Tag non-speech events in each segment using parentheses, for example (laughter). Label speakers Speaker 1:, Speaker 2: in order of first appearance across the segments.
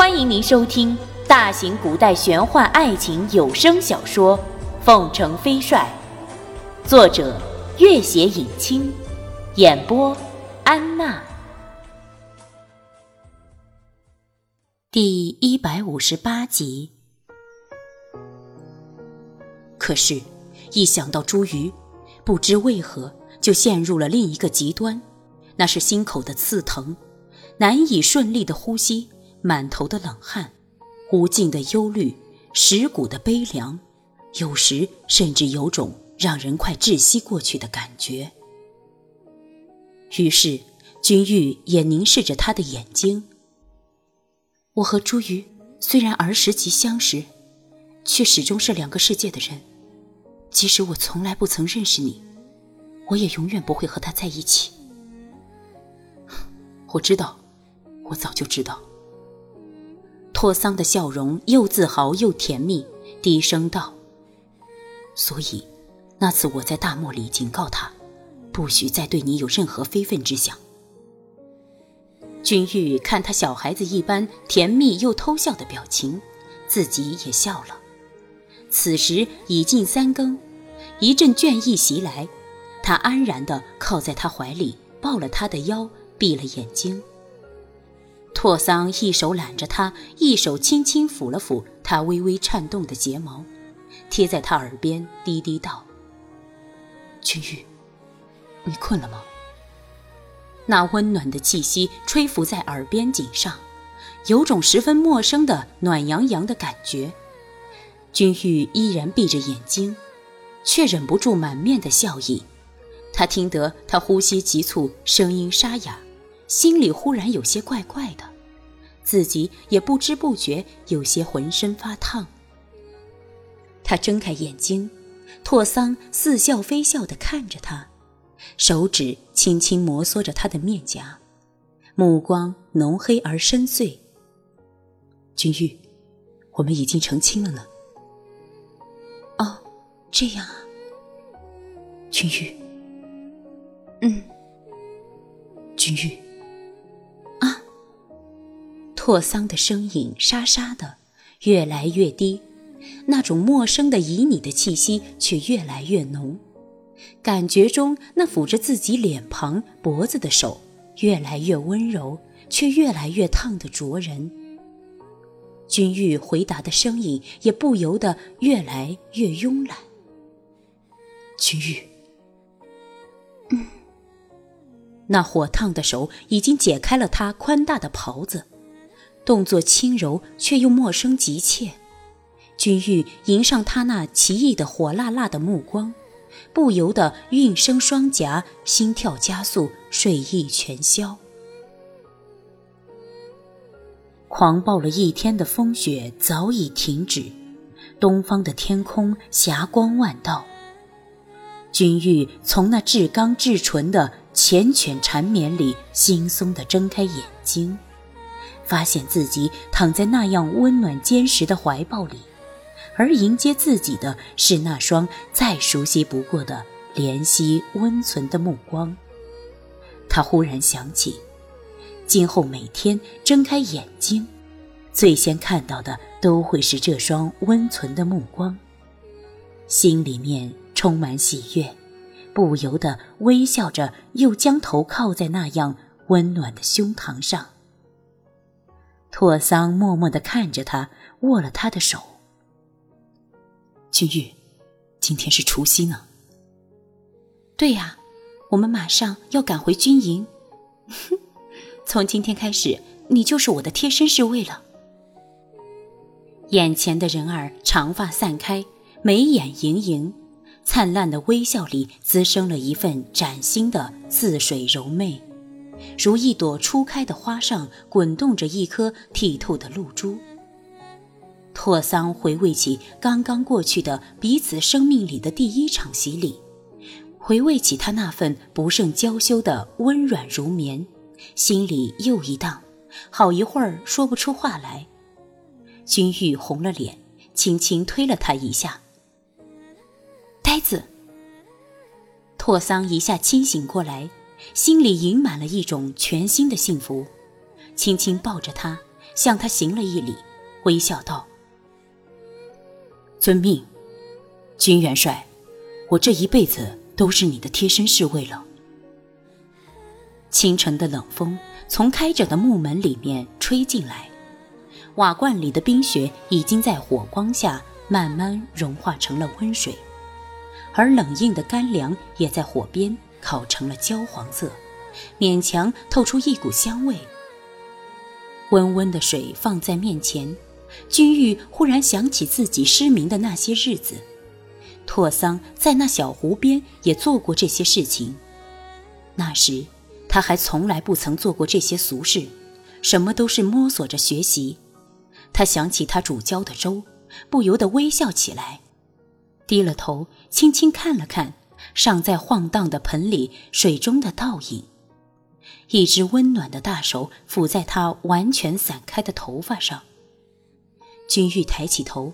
Speaker 1: 欢迎您收听大型古代玄幻爱情有声小说《凤城飞帅》，作者：月写影清，演播：安娜。第一百五十八集。可是，一想到茱萸，不知为何就陷入了另一个极端，那是心口的刺疼，难以顺利的呼吸。满头的冷汗，无尽的忧虑，蚀骨的悲凉，有时甚至有种让人快窒息过去的感觉。于是，君玉也凝视着他的眼睛。我和朱瑜虽然儿时即相识，却始终是两个世界的人。即使我从来不曾认识你，我也永远不会和他在一起。(laughs) 我知道，我早就知道。托桑的笑容又自豪又甜蜜，低声道：“所以，那次我在大漠里警告他，不许再对你有任何非分之想。”君玉看他小孩子一般甜蜜又偷笑的表情，自己也笑了。此时已近三更，一阵倦意袭来，他安然地靠在他怀里，抱了他的腰，闭了眼睛。拓桑一手揽着他，一手轻轻抚了抚他微微颤动的睫毛，贴在他耳边低低道：“君玉，你困了吗？”那温暖的气息吹拂在耳边颈上，有种十分陌生的暖洋洋的感觉。君玉依然闭着眼睛，却忍不住满面的笑意。他听得他呼吸急促，声音沙哑。心里忽然有些怪怪的，自己也不知不觉有些浑身发烫。他睁开眼睛，拓桑似笑非笑地看着他，手指轻轻摩挲着他的面颊，目光浓黑而深邃。君玉，我们已经成亲了呢。哦，这样啊，君玉。嗯，君玉。拓桑的声音沙沙的，越来越低，那种陌生的旖旎的气息却越来越浓，感觉中那抚着自己脸庞、脖子的手越来越温柔，却越来越烫的灼人。君玉回答的声音也不由得越来越慵懒。君玉，嗯，那火烫的手已经解开了他宽大的袍子。动作轻柔，却又陌生急切。君玉迎上他那奇异的火辣辣的目光，不由得韵声双颊，心跳加速，睡意全消。狂暴了一天的风雪早已停止，东方的天空霞光万道。君玉从那至刚至纯的缱绻缠绵里惺忪地睁开眼睛。发现自己躺在那样温暖坚实的怀抱里，而迎接自己的是那双再熟悉不过的怜惜温存的目光。他忽然想起，今后每天睁开眼睛，最先看到的都会是这双温存的目光，心里面充满喜悦，不由得微笑着，又将头靠在那样温暖的胸膛上。拓桑默默地看着他，握了他的手。君玉，今天是除夕呢。对呀，我们马上要赶回军营。(laughs) 从今天开始，你就是我的贴身侍卫了。眼前的人儿长发散开，眉眼盈盈，灿烂的微笑里滋生了一份崭新的似水柔媚。如一朵初开的花上滚动着一颗剔透的露珠。拓桑回味起刚刚过去的彼此生命里的第一场洗礼，回味起他那份不胜娇羞的温软如绵，心里又一荡，好一会儿说不出话来。君玉红了脸，轻轻推了他一下：“呆子。”拓桑一下清醒过来。心里盈满了一种全新的幸福，轻轻抱着他，向他行了一礼，微笑道：“遵命，军元帅，我这一辈子都是你的贴身侍卫了。”清晨的冷风从开着的木门里面吹进来，瓦罐里的冰雪已经在火光下慢慢融化成了温水，而冷硬的干粮也在火边烤成了焦黄色，勉强透出一股香味。温温的水放在面前，君玉忽然想起自己失明的那些日子，拓桑在那小湖边也做过这些事情，那时。他还从来不曾做过这些俗事，什么都是摸索着学习。他想起他煮焦的粥，不由得微笑起来，低了头，轻轻看了看尚在晃荡的盆里水中的倒影，一只温暖的大手抚在他完全散开的头发上。君玉抬起头，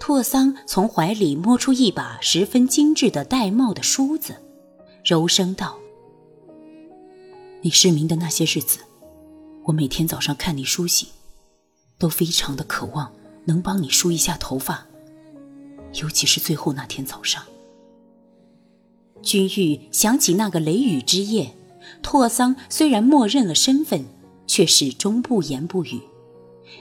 Speaker 1: 拓桑从怀里摸出一把十分精致的玳瑁的梳子，柔声道。你失明的那些日子，我每天早上看你梳洗，都非常的渴望能帮你梳一下头发，尤其是最后那天早上。君玉想起那个雷雨之夜，拓桑虽然默认了身份，却始终不言不语。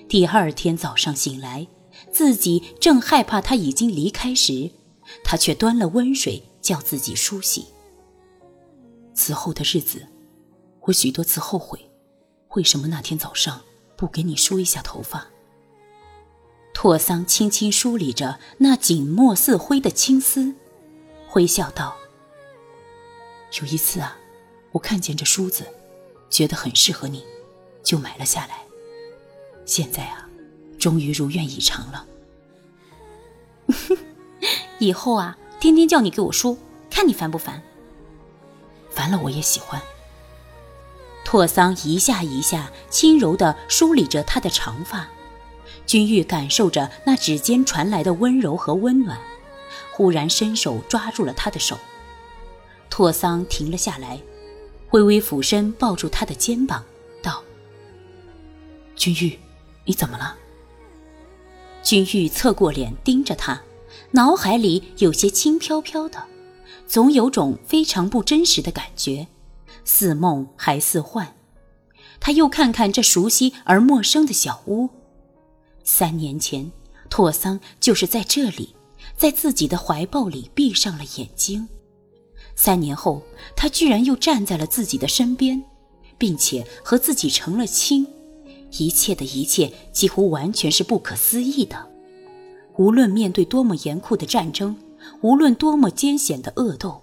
Speaker 1: 第二天早上醒来，自己正害怕他已经离开时，他却端了温水叫自己梳洗。此后的日子。我许多次后悔，为什么那天早上不给你梳一下头发？拓桑轻轻梳理着那紧墨似灰的青丝，微笑道：“有一次啊，我看见这梳子，觉得很适合你，就买了下来。现在啊，终于如愿以偿了。(laughs) 以后啊，天天叫你给我梳，看你烦不烦？烦了我也喜欢。”拓桑一下一下轻柔地梳理着她的长发，君玉感受着那指尖传来的温柔和温暖，忽然伸手抓住了他的手。拓桑停了下来，微微俯身抱住他的肩膀，道：“君玉，你怎么了？”君玉侧过脸盯着他，脑海里有些轻飘飘的，总有种非常不真实的感觉。似梦还似幻，他又看看这熟悉而陌生的小屋。三年前，拓桑就是在这里，在自己的怀抱里闭上了眼睛。三年后，他居然又站在了自己的身边，并且和自己成了亲。一切的一切几乎完全是不可思议的。无论面对多么严酷的战争，无论多么艰险的恶斗。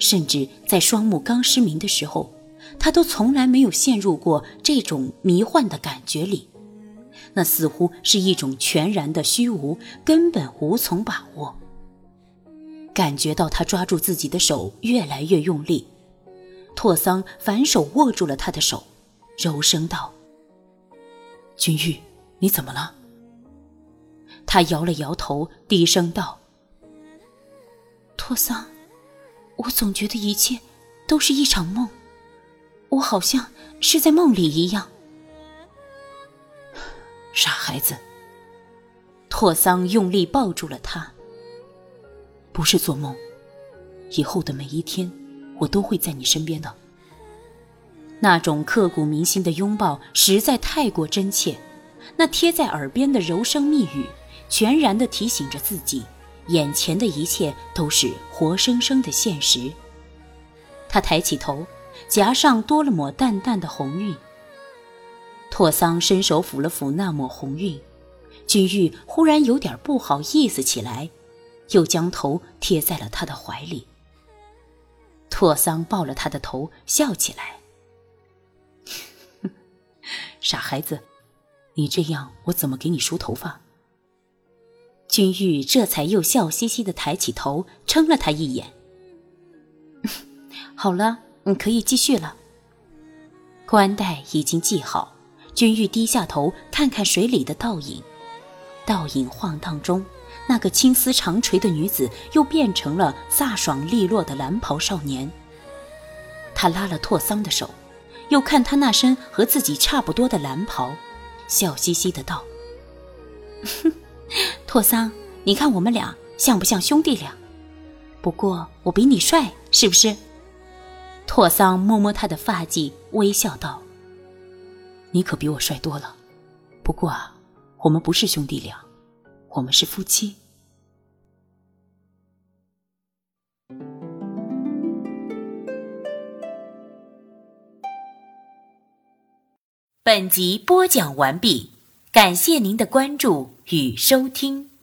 Speaker 1: 甚至在双目刚失明的时候，他都从来没有陷入过这种迷幻的感觉里。那似乎是一种全然的虚无，根本无从把握。感觉到他抓住自己的手越来越用力，拓桑反手握住了他的手，柔声道：“君玉，你怎么了？”他摇了摇头，低声道：“拓桑。”我总觉得一切都是一场梦，我好像是在梦里一样。(sighs) 傻孩子，拓桑用力抱住了他。不是做梦，以后的每一天，我都会在你身边的。那种刻骨铭心的拥抱实在太过真切，那贴在耳边的柔声蜜语，全然的提醒着自己。眼前的一切都是活生生的现实。他抬起头，颊上多了抹淡淡的红晕。拓桑伸手抚了抚那抹红晕，君玉忽然有点不好意思起来，又将头贴在了他的怀里。拓桑抱了他的头，笑起来：“ (laughs) 傻孩子，你这样，我怎么给你梳头发？”君玉这才又笑嘻嘻的抬起头，撑了他一眼。(laughs) 好了，你可以继续了。冠带已经系好，君玉低下头看看水里的倒影，倒影晃荡中，那个青丝长垂的女子又变成了飒爽利落的蓝袍少年。他拉了拓桑的手，又看他那身和自己差不多的蓝袍，笑嘻嘻的道：“ (laughs) 拓桑，你看我们俩像不像兄弟俩？不过我比你帅，是不是？”拓桑摸摸他的发髻，微笑道：“你可比我帅多了。不过啊，我们不是兄弟俩，我们是夫妻。”本集播讲完毕，感谢您的关注与收听。